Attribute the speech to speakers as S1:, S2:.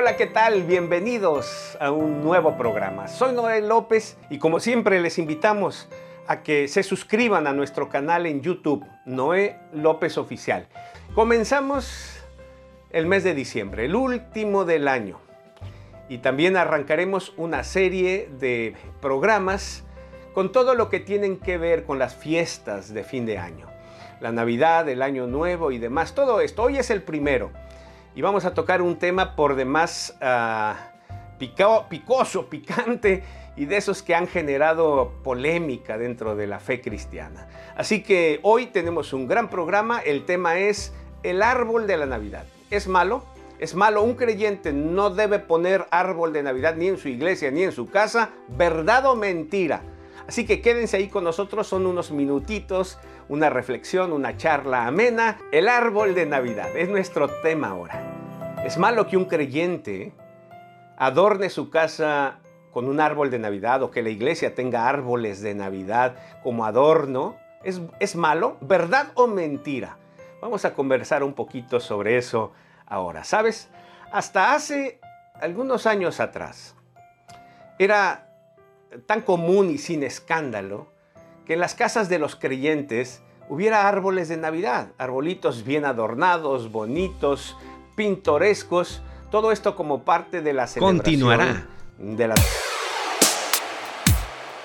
S1: Hola, ¿qué tal? Bienvenidos a un nuevo programa. Soy Noel López y como siempre les invitamos a que se suscriban a nuestro canal en YouTube, Noé López Oficial. Comenzamos el mes de diciembre, el último del año. Y también arrancaremos una serie de programas con todo lo que tienen que ver con las fiestas de fin de año. La Navidad, el Año Nuevo y demás. Todo esto. Hoy es el primero. Y vamos a tocar un tema por demás uh, picoso, picante y de esos que han generado polémica dentro de la fe cristiana. Así que hoy tenemos un gran programa. El tema es el árbol de la Navidad. ¿Es malo? Es malo, un creyente no debe poner árbol de Navidad ni en su iglesia ni en su casa, verdad o mentira. Así que quédense ahí con nosotros, son unos minutitos, una reflexión, una charla amena. El árbol de Navidad es nuestro tema ahora. Es malo que un creyente adorne su casa con un árbol de Navidad o que la iglesia tenga árboles de Navidad como adorno. ¿Es, es malo? ¿Verdad o mentira? Vamos a conversar un poquito sobre eso ahora. ¿Sabes? Hasta hace algunos años atrás era tan común y sin escándalo que en las casas de los creyentes hubiera árboles de Navidad, arbolitos bien adornados, bonitos, pintorescos, todo esto como parte de la celebración
S2: Continuará.
S1: de la